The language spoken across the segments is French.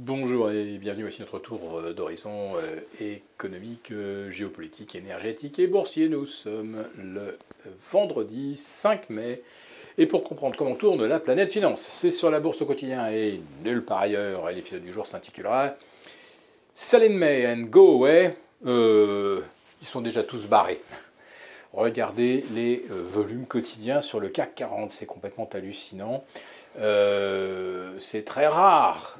Bonjour et bienvenue aussi notre tour euh, d'horizon euh, économique, euh, géopolitique, énergétique et boursier. Nous sommes le vendredi 5 mai. Et pour comprendre comment tourne la planète finance, c'est sur la bourse au quotidien et nulle part ailleurs. L'épisode du jour s'intitulera Sell in May and Go Away. ils sont déjà tous barrés. Regardez les volumes quotidiens sur le CAC 40, c'est complètement hallucinant. C'est très rare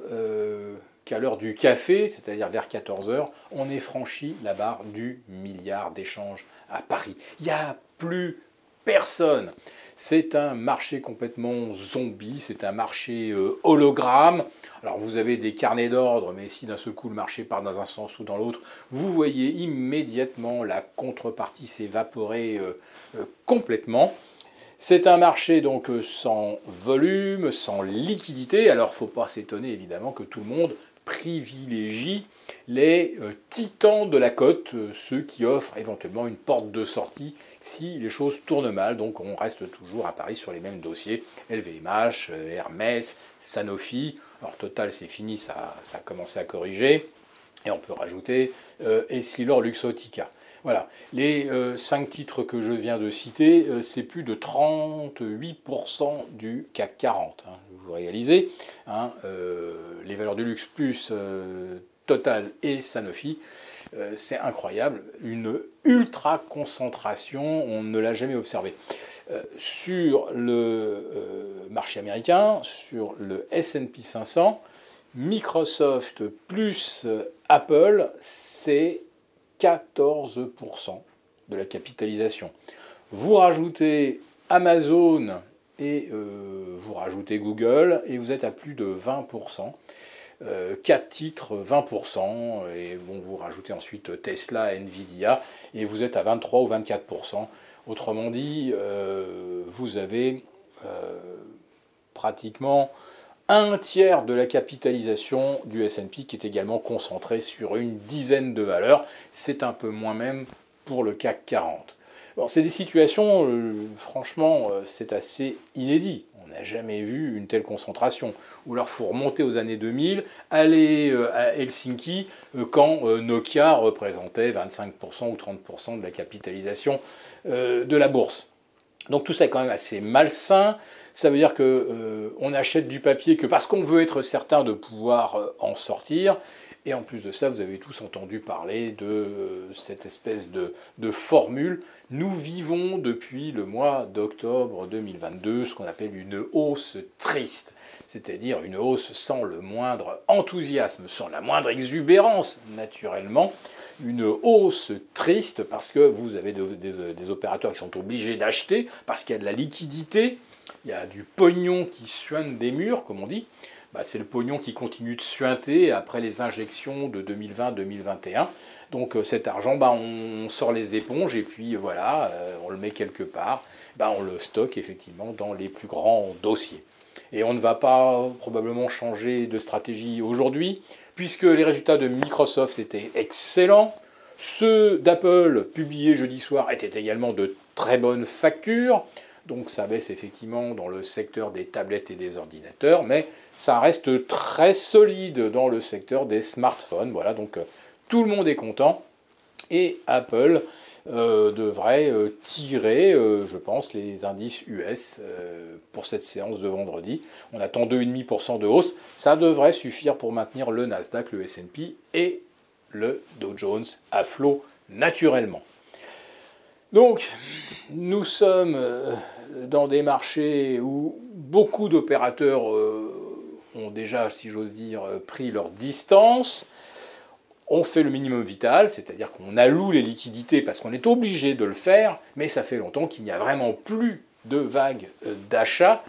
qu'à l'heure du café, c'est-à-dire vers 14h, on ait franchi la barre du milliard d'échanges à Paris. Il n'y a plus personne. C'est un marché complètement zombie, c'est un marché euh, hologramme. Alors vous avez des carnets d'ordre, mais si d'un seul coup le marché part dans un sens ou dans l'autre, vous voyez immédiatement la contrepartie s'évaporer complètement. C'est un marché donc sans volume, sans liquidité. Alors, il ne faut pas s'étonner évidemment que tout le monde privilégie les euh, titans de la côte, euh, ceux qui offrent éventuellement une porte de sortie si les choses tournent mal. Donc on reste toujours à Paris sur les mêmes dossiers, LVMH, euh, Hermès, Sanofi. Alors Total c'est fini, ça, a commencé à corriger. Et on peut rajouter Essilor Luxotica. Voilà. Les euh, cinq titres que je viens de citer, euh, c'est plus de 38% du CAC 40. Hein, vous réalisez. Hein, euh, les valeurs du luxe plus Total et Sanofi, c'est incroyable. Une ultra concentration, on ne l'a jamais observé. sur le marché américain, sur le SP 500, Microsoft plus Apple, c'est 14% de la capitalisation. Vous rajoutez Amazon et euh, vous rajoutez Google et vous êtes à plus de 20%. 4 euh, titres, 20%, et bon, vous rajoutez ensuite Tesla, Nvidia, et vous êtes à 23 ou 24%. Autrement dit, euh, vous avez pratiquement un tiers de la capitalisation du S&P qui est également concentré sur une dizaine de valeurs. C'est un peu moins même pour le CAC 40. Bon, c'est des situations, euh, franchement, euh, c'est assez inédit. On n'a jamais vu une telle concentration. Ou alors, il faut remonter aux années 2000, aller euh, à Helsinki quand Nokia représentait 25% ou 30% de la capitalisation de la bourse. Donc tout ça est quand même assez malsain. Ça veut dire qu'on euh, achète du papier que parce qu'on veut être certain de pouvoir euh, en sortir. Et en plus de ça, vous avez tous entendu parler de euh, cette espèce de, de, formule. Nous vivons depuis le mois d'octobre 2022 ce qu'on appelle une hausse triste, c'est-à-dire une hausse sans le moindre enthousiasme, sans la moindre exubérance, naturellement une hausse triste parce que vous avez des, opérateurs qui sont obligés d'acheter parce qu'il y a de la liquidité, il y a du pognon qui suinte des murs, comme on dit. Bah, c'est le pognon qui continue de suinter après les injections de 2020-2021. Donc euh, cet argent, bah, on sort les éponges et puis voilà, euh, on le met quelque part, bah, on le stocke effectivement dans les plus grands dossiers. Et on ne va pas probablement changer de stratégie aujourd'hui, puisque les résultats de Microsoft étaient excellents. Ceux d'Apple, publiés jeudi soir, étaient également de très bonnes factures. Donc ça baisse effectivement dans le secteur des tablettes et des ordinateurs, mais ça reste très solide dans le secteur des smartphones. Voilà, donc euh, tout le monde est content. Et Apple euh, devrait euh, tirer, euh, je pense, les indices US pour cette séance de vendredi. On attend 2,5% de hausse. Ça devrait suffire pour maintenir le Nasdaq, le SP et le Dow Jones à flot naturellement. Donc, nous sommes dans des marchés où beaucoup d'opérateurs ont déjà, si j'ose dire, pris leur distance on fait le minimum vital, c'est-à-dire qu'on alloue les liquidités parce qu'on est obligé de le faire, mais ça fait longtemps qu'il n'y a vraiment plus de vagues euh, d'achat.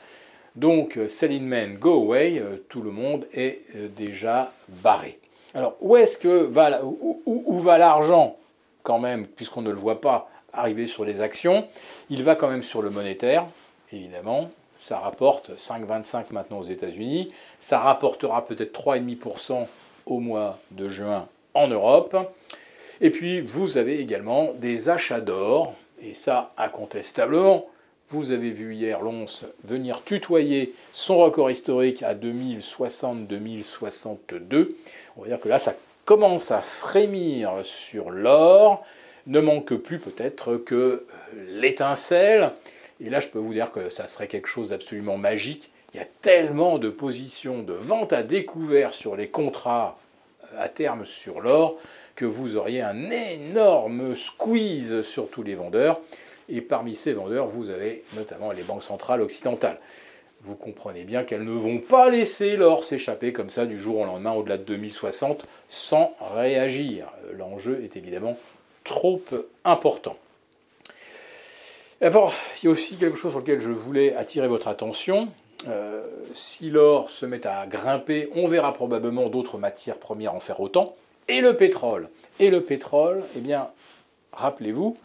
Donc, euh, sell in man, go away, euh, tout le monde est déjà barré. Alors, où est-ce que va, où, va l'argent, quand même, puisqu'on ne le voit pas arriver sur les actions? Il va quand même sur le monétaire, évidemment. Ça rapporte 5,25 maintenant aux États-Unis. Ça rapportera peut-être 3,5% au mois de juin en Europe. Et puis vous avez également des achats d'or, et ça incontestablement, Vous avez vu hier l'ONCE venir tutoyer son record historique à 2060-2062. On va dire que là, ça commence à frémir sur l'or. Ne manque plus peut-être que l'étincelle. Et là, je peux vous dire que ça serait quelque chose d'absolument magique. Il y a tellement de positions de vente à découvert sur les contrats à terme sur l'or que vous auriez un énorme squeeze sur tous les vendeurs. Et parmi ces vendeurs, vous avez notamment les banques centrales occidentales. Vous comprenez bien qu'elles ne vont pas laisser l'or s'échapper comme ça du jour au lendemain au-delà de 2060 sans réagir. L'enjeu est évidemment trop important. D'abord, il y a aussi quelque chose sur lequel je voulais attirer votre attention. Euh, si l'or se met à grimper, on verra probablement d'autres matières premières en faire autant. Et le pétrole. Et le pétrole, eh bien, rappelez-vous,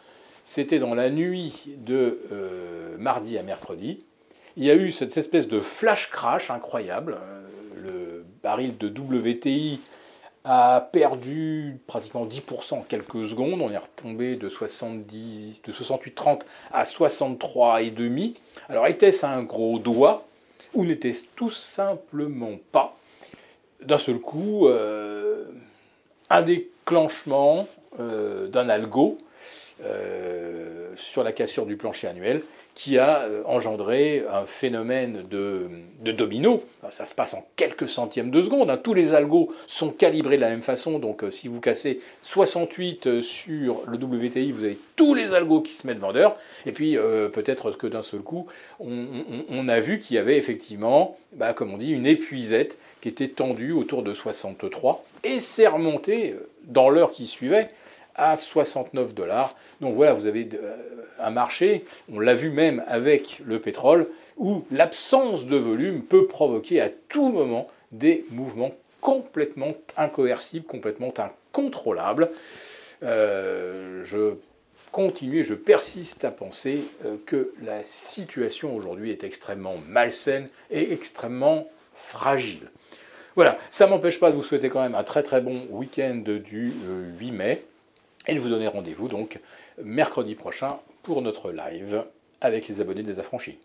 c'était dans la nuit de euh, mardi à mercredi. Il y a eu cette espèce de flash crash incroyable. Euh, le baril de WTI a perdu pratiquement 10% en quelques secondes. On est retombé de, 70, de 68,30 à 63,5. Alors était-ce un gros doigt? Ou n'était-ce tout simplement pas d'un seul coup euh, un déclenchement euh, d'un algo euh, sur la cassure du plancher annuel qui a euh, engendré un phénomène de, domino. Ça se passe en quelques centièmes de seconde. Hein. Tous les algos sont calibrés de la même façon. Donc si vous cassez 68 sur le WTI, vous avez tous les algos qui se mettent vendeurs. Et puis peut-être que d'un seul coup, on, a vu qu'il y avait effectivement, bah, comme on dit, une épuisette qui était tendue autour de 63 et s'est remontée dans l'heure qui suivait à 69 dollars. Donc voilà, vous avez euh, un marché, on l'a vu même avec le pétrole, où l'absence de volume peut provoquer à tout moment des mouvements complètement incoercibles, complètement incontrôlables. Euh, je continue et je persiste à penser euh, que la situation aujourd'hui est extrêmement malsaine et extrêmement fragile. Voilà, ça m'empêche pas de vous souhaiter quand même un très très bon week-end du 8 mai. Et de vous donner rendez-vous donc mercredi prochain pour notre live avec les abonnés des affranchis.